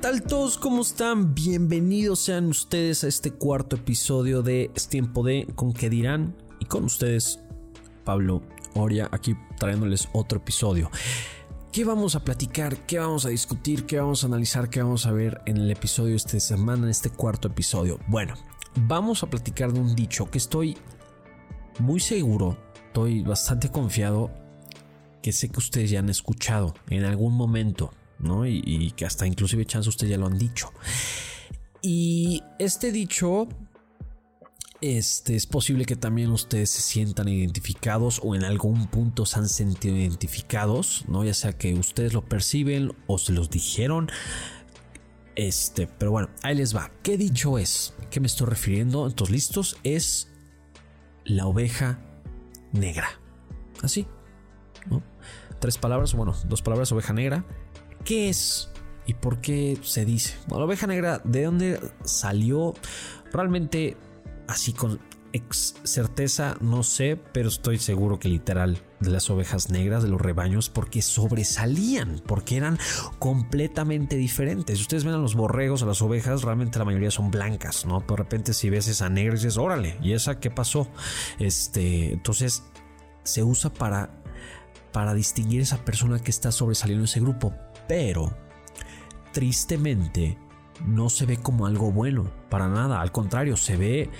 tal todos? ¿Cómo están? Bienvenidos sean ustedes a este cuarto episodio de Es tiempo de Con qué dirán y con ustedes Pablo Oria aquí trayéndoles otro episodio. ¿Qué vamos a platicar? ¿Qué vamos a discutir? ¿Qué vamos a analizar? ¿Qué vamos a ver en el episodio de esta semana, en este cuarto episodio? Bueno, vamos a platicar de un dicho que estoy muy seguro, estoy bastante confiado que sé que ustedes ya han escuchado en algún momento ¿no? Y, que hasta inclusive chance ustedes ya lo han dicho. Y este dicho este, es posible que también ustedes se sientan identificados o en algún punto se han sentido identificados, ¿no? Ya sea que ustedes lo perciben o se los dijeron. Este, pero bueno, ahí les va. ¿Qué dicho es? ¿Qué me estoy refiriendo? Entonces, listos, es la oveja negra. Así. Tres palabras, bueno, dos palabras, oveja negra. ¿Qué es y por qué se dice? Bueno, la oveja negra, ¿de dónde salió? Realmente, así con certeza no sé, pero estoy seguro que literal de las ovejas negras, de los rebaños, porque sobresalían, porque eran completamente diferentes. Si ustedes ven a los borregos, a las ovejas, realmente la mayoría son blancas, ¿no? De repente si ves esa negra dices, órale, ¿y esa qué pasó? Este, entonces se usa para, para distinguir esa persona que está sobresaliendo ese grupo pero tristemente no se ve como algo bueno, para nada, al contrario, se ve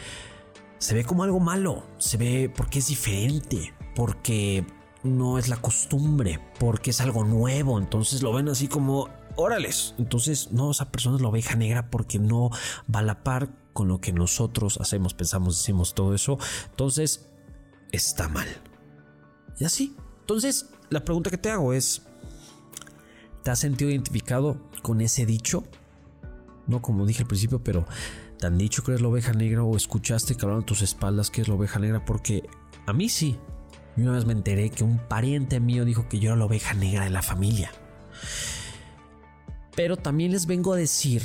se ve como algo malo, se ve porque es diferente, porque no es la costumbre, porque es algo nuevo, entonces lo ven así como órales. Entonces, no, esa persona es la oveja negra porque no va a la par con lo que nosotros hacemos, pensamos, decimos todo eso. Entonces, está mal. Y así. Entonces, la pregunta que te hago es, ¿Te has sentido identificado con ese dicho? No como dije al principio, pero ¿te han dicho que eres la oveja negra o escuchaste que hablaron tus espaldas que es la oveja negra? Porque a mí sí. una vez me enteré que un pariente mío dijo que yo era la oveja negra de la familia. Pero también les vengo a decir,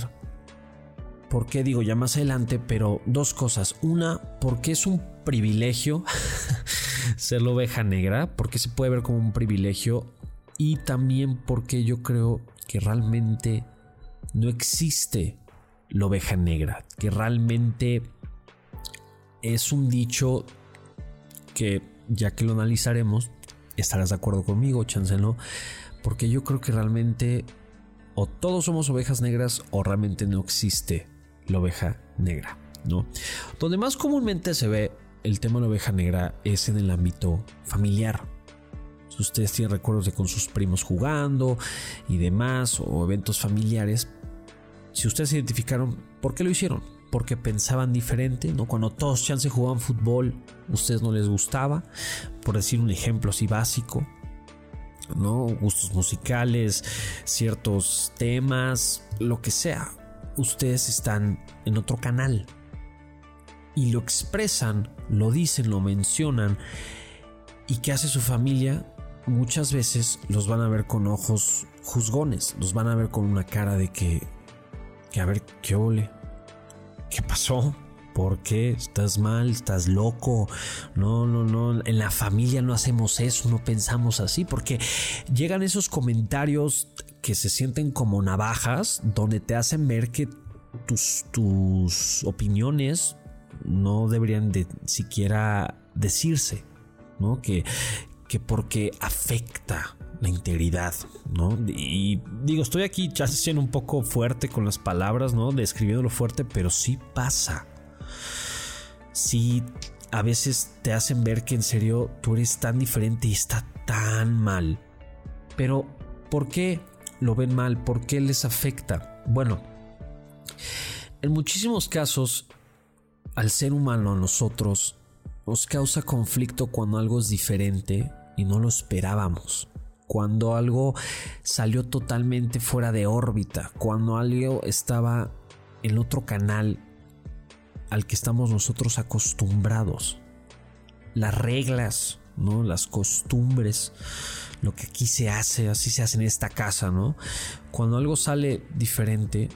¿por qué digo ya más adelante? Pero dos cosas. Una, porque es un privilegio ser la oveja negra, porque se puede ver como un privilegio y también porque yo creo que realmente no existe la oveja negra, que realmente es un dicho que ya que lo analizaremos, estarás de acuerdo conmigo, chance no, porque yo creo que realmente o todos somos ovejas negras o realmente no existe la oveja negra, ¿no? Donde más comúnmente se ve el tema de la oveja negra es en el ámbito familiar si ustedes tienen recuerdos de con sus primos jugando y demás, o eventos familiares, si ustedes se identificaron, ¿por qué lo hicieron? Porque pensaban diferente, ¿no? Cuando todos chance jugaban fútbol, ustedes no les gustaba, por decir un ejemplo así básico, ¿no? Gustos musicales, ciertos temas, lo que sea. Ustedes están en otro canal y lo expresan, lo dicen, lo mencionan. ¿Y qué hace su familia? Muchas veces los van a ver con ojos juzgones, los van a ver con una cara de que, que a ver, ¿qué ole? ¿Qué pasó? ¿Por qué? ¿Estás mal? ¿Estás loco? No, no, no. En la familia no hacemos eso, no pensamos así, porque llegan esos comentarios que se sienten como navajas, donde te hacen ver que tus, tus opiniones no deberían de siquiera decirse, ¿no? Que, que porque afecta la integridad, ¿no? Y digo, estoy aquí ya siendo un poco fuerte con las palabras, ¿no? Describiendo lo fuerte, pero sí pasa. Sí, a veces te hacen ver que en serio tú eres tan diferente y está tan mal. Pero, ¿por qué lo ven mal? ¿Por qué les afecta? Bueno, en muchísimos casos, al ser humano, nosotros, nos causa conflicto cuando algo es diferente y no lo esperábamos. Cuando algo salió totalmente fuera de órbita, cuando algo estaba en otro canal al que estamos nosotros acostumbrados. Las reglas, ¿no? Las costumbres, lo que aquí se hace, así se hace en esta casa, ¿no? Cuando algo sale diferente,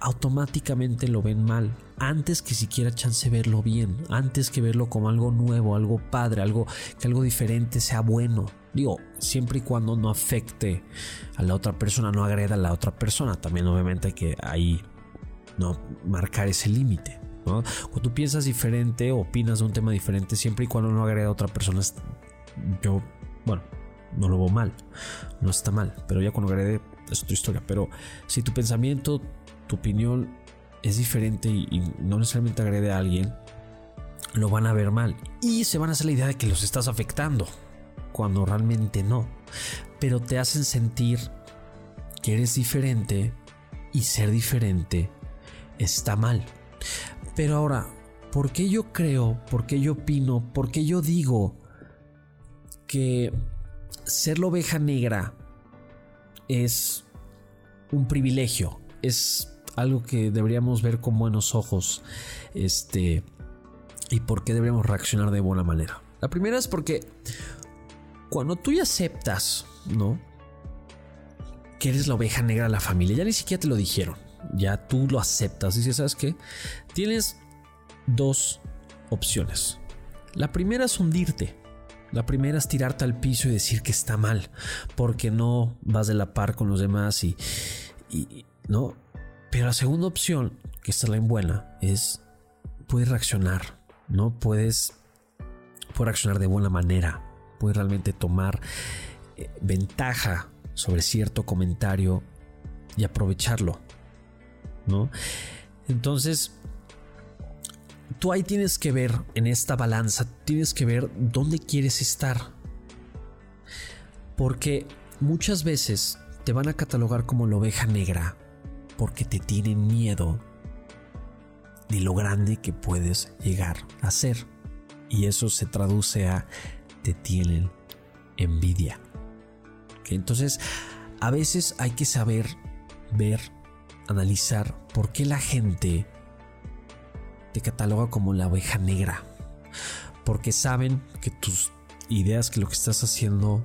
automáticamente lo ven mal, antes que siquiera chance verlo bien, antes que verlo como algo nuevo, algo padre, algo que algo diferente sea bueno. Digo, siempre y cuando no afecte a la otra persona, no agreda a la otra persona. También obviamente hay que ahí no marcar ese límite. Cuando tú piensas diferente opinas de un tema diferente, siempre y cuando no agreda a otra persona, yo, bueno, no lo veo mal, no está mal, pero ya cuando agrede es otra historia. Pero si tu pensamiento, tu opinión es diferente y, no necesariamente agrede a alguien, lo van a ver mal y se van a hacer la idea de que los estás afectando cuando realmente no. Pero te hacen sentir que eres diferente y ser diferente está mal. Pero ahora, ¿por qué yo creo, por qué yo opino, por qué yo digo que ser la oveja negra es un privilegio? Es algo que deberíamos ver con buenos ojos. Este. Y por qué deberíamos reaccionar de buena manera. La primera es porque cuando tú ya aceptas, ¿no? Que eres la oveja negra de la familia, ya ni siquiera te lo dijeron, ya tú lo aceptas. Y ¿sabes qué? Tienes dos opciones. La primera es hundirte. La primera es tirarte al piso y decir que está mal, porque no vas de la par con los demás y no. Pero la segunda opción, que está la en buena, es puedes reaccionar, no puedes, puedes reaccionar de buena manera, puede realmente tomar eh, ventaja sobre cierto comentario y aprovecharlo, ¿no? Entonces, tú ahí tienes que ver en esta balanza, tienes que ver dónde quieres estar. Porque muchas veces te van a catalogar como la oveja negra porque te tienen miedo de lo grande que puedes llegar a ser. Y eso se traduce a te tienen envidia. Entonces, a veces hay que saber ver, analizar por qué la gente te cataloga como la oveja negra. Porque saben que tus ideas, que lo que estás haciendo,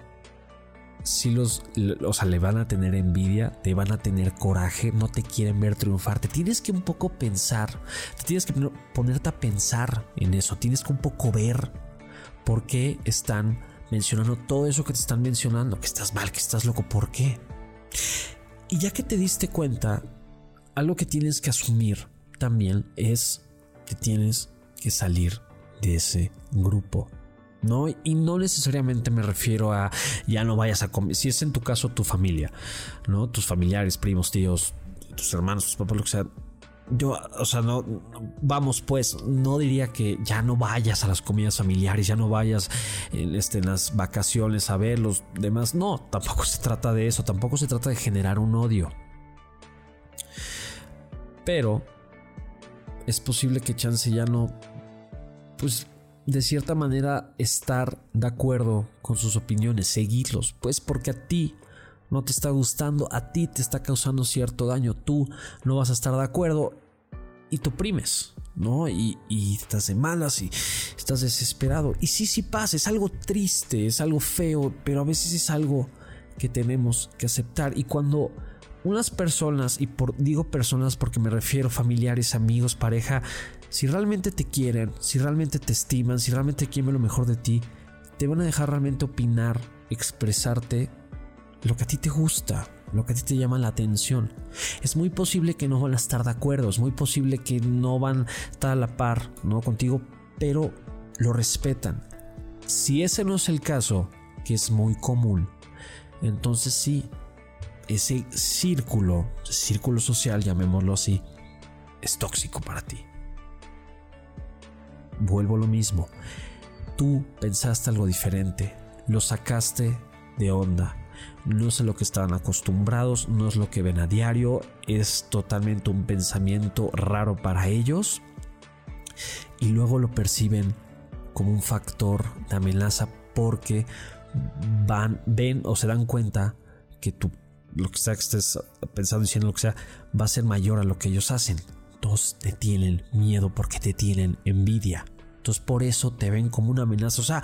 si los, o sea, le van a tener envidia, te van a tener coraje, no te quieren ver triunfar. Te tienes que un poco pensar, te tienes que ponerte a pensar en eso, tienes que un poco ver ¿Por qué están mencionando todo eso que te están mencionando? Que estás mal, que estás loco, ¿por qué? Y ya que te diste cuenta, algo que tienes que asumir también es que tienes que salir de ese grupo. ¿No? Y no necesariamente me refiero a ya no vayas a comer, si es en tu caso tu familia, ¿no? Tus familiares, primos, tíos, tus hermanos, tus papás, lo que sea, yo, o sea, no, vamos, pues, no diría que ya no vayas a las comidas familiares, ya no vayas en, este, las vacaciones a ver los demás. No, tampoco se trata de eso, tampoco se trata de generar un odio. Pero es posible que Chance ya no, pues, de cierta manera estar de acuerdo con sus opiniones, seguirlos, pues porque a ti no te está gustando, a ti te está causando cierto daño, tú no vas a estar de acuerdo y te oprimes, ¿no? Y, estás de malas y estás desesperado. Y sí, sí pasa, es algo triste, es algo feo, pero a veces es algo que tenemos que aceptar. Y cuando unas personas, y por, digo personas porque me refiero familiares, amigos, pareja, si realmente te quieren, si realmente te estiman, si realmente quieren lo mejor de ti, te van a dejar realmente opinar, expresarte lo que a ti te gusta, lo que a ti te llama la atención. Es muy posible que no van a estar de acuerdo, es muy posible que no van a estar a la par ¿no? contigo, pero lo respetan. Si ese no es el caso, que es muy común, entonces sí, ese círculo, círculo social, llamémoslo así, es tóxico para ti. Vuelvo a lo mismo. Tú pensaste algo diferente, lo sacaste de onda, no es lo que estaban acostumbrados, no es lo que ven a diario, es totalmente un pensamiento raro para ellos y luego lo perciben como un factor de amenaza porque van, ven o se dan cuenta que tú, lo que sea que estés pensando, diciendo lo que sea, va a ser mayor a lo que ellos hacen. Entonces te tienen miedo porque te tienen envidia. Entonces por eso te ven como una amenaza. O sea,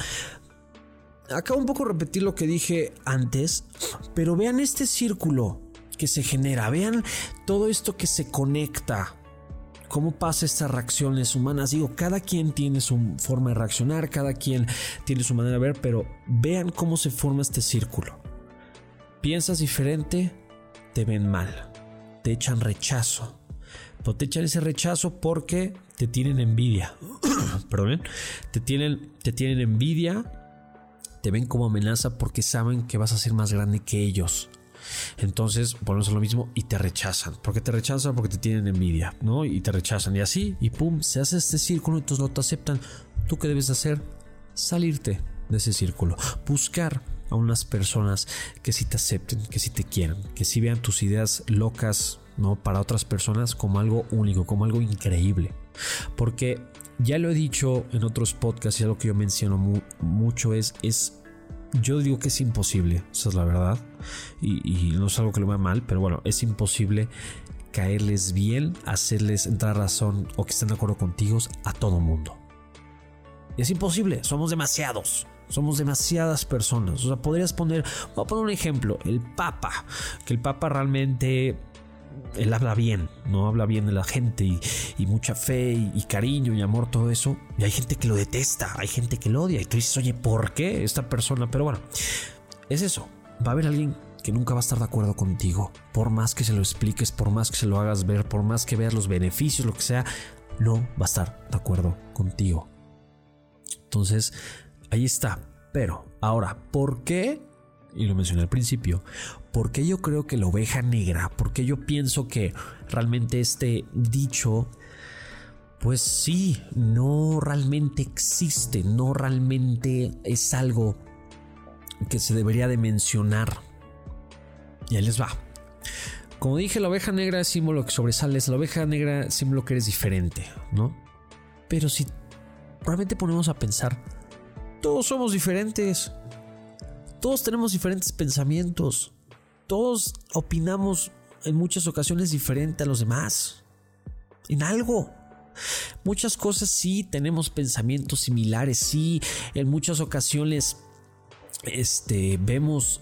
acabo un poco de repetir lo que dije antes, pero vean este círculo que se genera, vean todo esto que se conecta cómo pasa estas reacciones humanas. Digo, cada quien tiene su forma de reaccionar, cada quien tiene su manera de ver, pero vean cómo se forma este círculo. Piensas diferente, te ven mal, te echan rechazo. Pero te echan ese rechazo porque te tienen envidia. Perdón, te tienen, te tienen envidia, te ven como amenaza porque saben que vas a ser más grande que ellos. Entonces, volvemos a lo mismo y te rechazan. ¿Por qué te rechazan? Porque te tienen envidia, ¿no? Y te rechazan. Y así, y pum, se hace este círculo, entonces no te aceptan. ¿Tú qué debes hacer? Salirte de ese círculo. Buscar a unas personas que sí te acepten, que sí te quieran, que sí vean tus ideas locas, ¿no? Para otras personas como algo único, como algo increíble. Porque ya lo he dicho en otros podcasts y algo que yo menciono mucho es, es yo digo que es imposible, esa es la verdad. Y, no es algo que lo vea mal, pero bueno, es imposible caerles bien, hacerles entrar razón o que estén de acuerdo contigo a todo mundo. Es imposible, somos demasiados. Somos demasiadas personas. O sea, podrías poner, voy a poner un ejemplo, el Papa, que el Papa realmente él habla bien, no habla bien de la gente y, mucha fe y, cariño y amor, todo eso. Y hay gente que lo detesta, hay gente que lo odia. Y tú dices, oye, ¿por qué esta persona? Pero bueno, es eso. Va a haber alguien que nunca va a estar de acuerdo contigo. Por más que se lo expliques, por más que se lo hagas ver, por más que veas los beneficios, lo que sea, no va a estar de acuerdo contigo. Entonces, ahí está. Pero, ahora, ¿por qué y lo mencioné al principio, ¿por qué yo creo que la oveja negra? ¿Por qué yo pienso que realmente este dicho, pues sí, no realmente existe, no realmente es algo que se debería de mencionar? Y ahí les va. Como dije, la oveja negra es símbolo que sobresales, la oveja negra símbolo que eres diferente, ¿no? Pero si realmente ponemos a pensar, todos somos diferentes. Todos tenemos diferentes pensamientos. Todos opinamos en muchas ocasiones diferente a los demás. En algo. Muchas cosas sí tenemos pensamientos similares. Sí, en muchas ocasiones este, vemos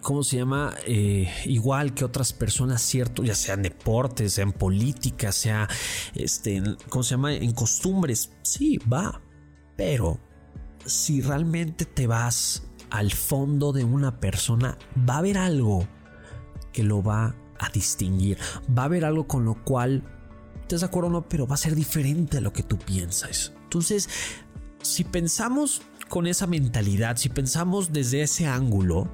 ¿cómo se llama? Eh, igual que otras personas, cierto, ya sean deportes, sean política, sea, este, ¿cómo se llama? En costumbres, sí, va. Pero si realmente te vas al fondo de una persona, va a haber algo que lo va a distinguir. Va a haber algo con lo cual, te de acuerdo o no, pero va a ser diferente a lo que tú piensas. Entonces, si pensamos con esa mentalidad, si pensamos desde ese ángulo,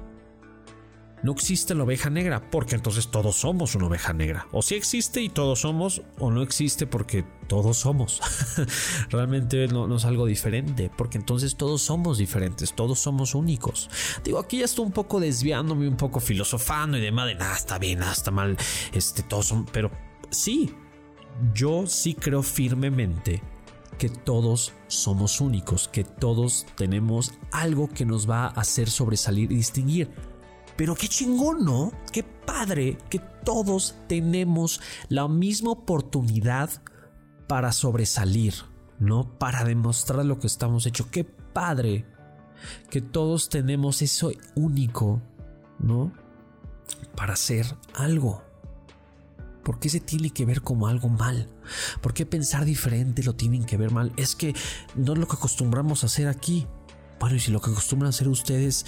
no existe la oveja negra, porque entonces todos somos una oveja negra. O si existe y todos somos, o no existe porque todos somos. Realmente no, es algo diferente, porque entonces todos somos diferentes, todos somos únicos. Digo, aquí ya estoy un poco desviándome, un poco filosofando y demás de nada, está bien, nada, está mal, este, todos son, pero sí, yo sí creo firmemente que todos somos únicos, que todos tenemos algo que nos va a hacer sobresalir y distinguir. Pero qué chingón, ¿no? Qué padre que todos tenemos la misma oportunidad para sobresalir, ¿no? Para demostrar lo que estamos hechos. Qué padre que todos tenemos eso único, ¿no? Para hacer algo. ¿Por qué se tiene que ver como algo mal? ¿Por qué pensar diferente lo tienen que ver mal? Es que no es lo que acostumbramos a hacer aquí. Bueno, y si lo que acostumbran a hacer ustedes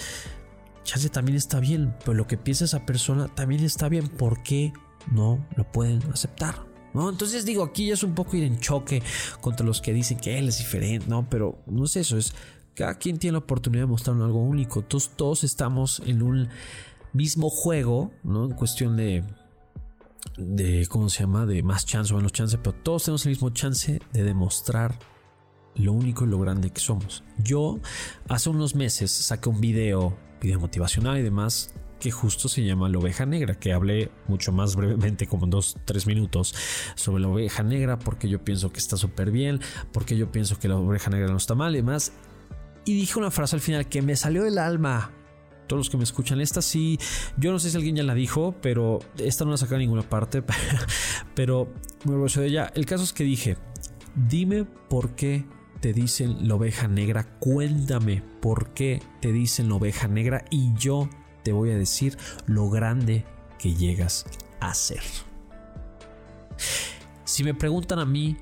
chance también está bien, pero lo que piensa esa persona también está bien. ¿Por qué no lo pueden aceptar? ¿No? Entonces digo, aquí ya es un poco ir en choque contra los que dicen que él es diferente, ¿no? Pero no es eso, es cada quien tiene la oportunidad de mostrar algo único. Todos, todos estamos en un mismo juego, ¿no? En cuestión de, de, ¿cómo se llama? De más chance o menos chance, pero todos tenemos el mismo chance de demostrar lo único y lo grande que somos. Yo hace unos meses saqué un video video motivacional y demás que justo se llama La Oveja Negra, que hablé mucho más brevemente, como en dos, tres minutos, sobre la oveja negra, porque yo pienso que está súper bien, porque yo pienso que la oveja negra no está mal y demás. Y dije una frase al final que me salió del alma. Todos los que me escuchan, esta sí, yo no sé si alguien ya la dijo, pero esta no la saca en ninguna parte, pero me orgullo de ella. El caso es que dije, dime por qué te dicen la oveja negra, cuéntame por qué te dicen la oveja negra y yo te voy a decir lo grande que llegas a ser. Si me preguntan a mí,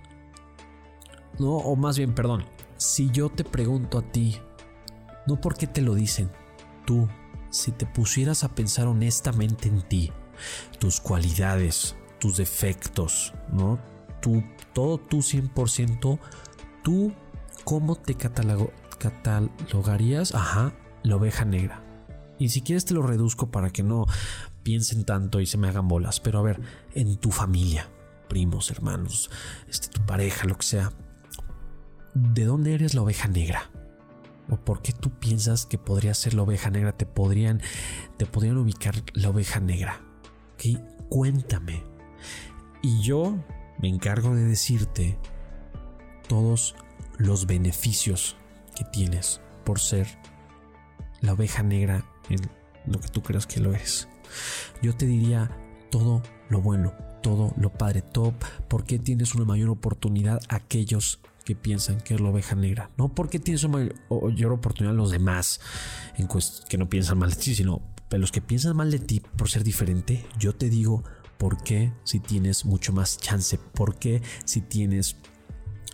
no, o más bien, perdón, si yo te pregunto a ti, no porque te lo dicen, tú, si te pusieras a pensar honestamente en ti, tus cualidades, tus defectos, ¿no? Todo tú 100%, tú, ¿cómo te catalogarías? Ajá, la oveja negra. Y si quieres te lo reduzco para que no piensen tanto y se me hagan bolas. Pero a ver, en tu familia, primos, hermanos, este, tu pareja, lo que sea, ¿de dónde eres la oveja negra? ¿O por qué tú piensas que podría ser la oveja negra? Te podrían, te podrían ubicar la oveja negra. ¿Ok? Cuéntame. Y yo me encargo de decirte todos los beneficios que tienes por ser la oveja negra en lo que tú creas que lo eres. Yo te diría todo lo bueno, todo lo padre, todo porque tienes una mayor oportunidad aquellos que piensan que es la oveja negra. No porque tienes una mayor oportunidad los demás en que no piensan mal de ti, sino los que piensan mal de ti por ser diferente, yo te digo por qué si tienes mucho más chance, por qué si tienes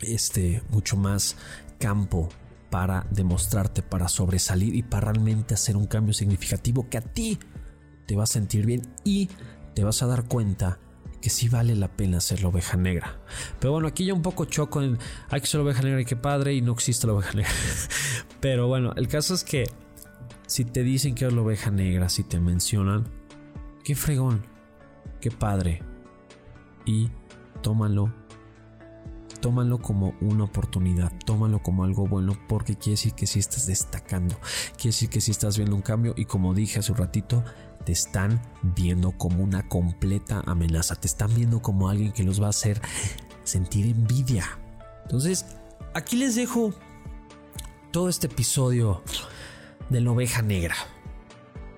este mucho más campo para demostrarte, para sobresalir y para realmente hacer un cambio significativo que a ti te va a sentir bien y te vas a dar cuenta que sí vale la pena ser la oveja negra. Pero bueno, aquí ya un poco choco en hay que ser la oveja negra y qué padre y no existe la oveja negra. Pero bueno, el caso es que si te dicen que es la oveja negra, si te mencionan, qué fregón, qué padre. Y tómalo tómalo como una oportunidad, tómalo como algo bueno porque quiere decir que sí estás destacando, quiere decir que sí estás viendo un cambio y como dije hace un ratito, te están viendo como una completa amenaza, te están viendo como alguien que los va a hacer sentir envidia. Entonces, aquí les dejo todo este episodio de la oveja negra.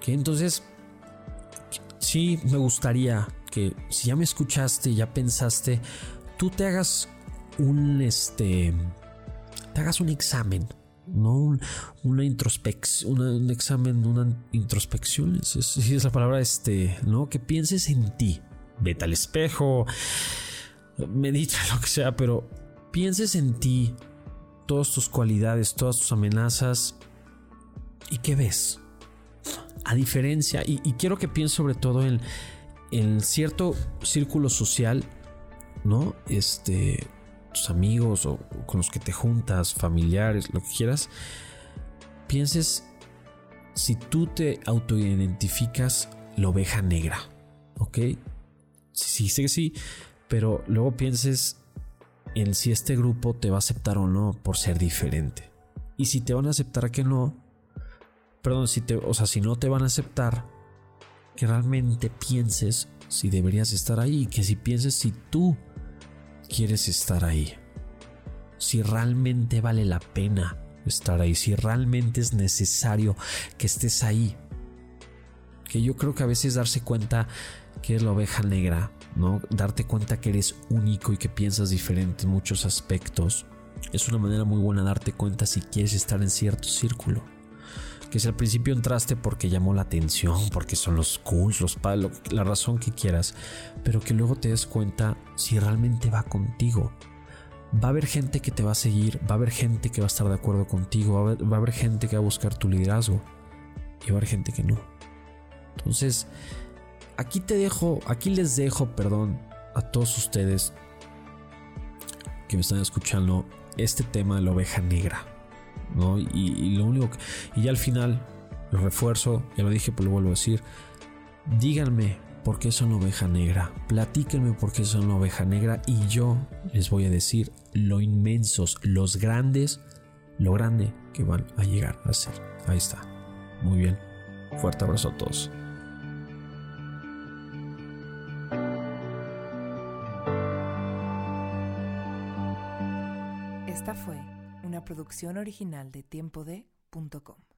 Que entonces, sí me gustaría que si ya me escuchaste, ya pensaste, tú te hagas un este te hagas un examen no una introspección un examen una introspección si es, es, la palabra este no que pienses en ti. Vete al espejo medita lo que sea pero pienses en ti todas tus cualidades todas tus amenazas y qué ves a diferencia y, y quiero que pienses sobre todo en en cierto círculo social no este tus amigos o con los que te juntas, familiares, lo que quieras, pienses si tú te autoidentificas la oveja negra, ¿ok? Sí, sí, sí, pero luego pienses en si este grupo te va a aceptar o no por ser diferente. Y si te van a aceptar que no, perdón, si te, o sea, si no te van a aceptar, que realmente pienses si deberías estar ahí, que si pienses si tú quieres estar ahí. Si realmente vale la pena estar ahí, si realmente es necesario que estés ahí. Que yo creo que a veces darse cuenta que eres la oveja negra, ¿no? Darte cuenta que eres único y que piensas diferente en muchos aspectos. Es una manera muy buena darte cuenta si quieres estar en cierto círculo que si al principio entraste porque llamó la atención, porque son los cools, los palos, la razón que quieras, pero que luego te des cuenta si realmente va contigo. Va a haber gente que te va a seguir, va a haber gente que va a estar de acuerdo contigo, va a haber, gente que va a buscar tu liderazgo y va a haber gente que no. Entonces, aquí te dejo, aquí les dejo, perdón, a todos ustedes que me están escuchando este tema de la oveja negra. Y, lo único y ya al final lo refuerzo, ya lo dije, pero lo vuelvo a decir. Díganme por qué son oveja negra, platíquenme por qué son oveja negra y yo les voy a decir lo inmensos, los grandes, lo grande que van a llegar a ser. Ahí está. Muy bien. Fuerte abrazo a todos. Esta fue producción original de tiempo de.com.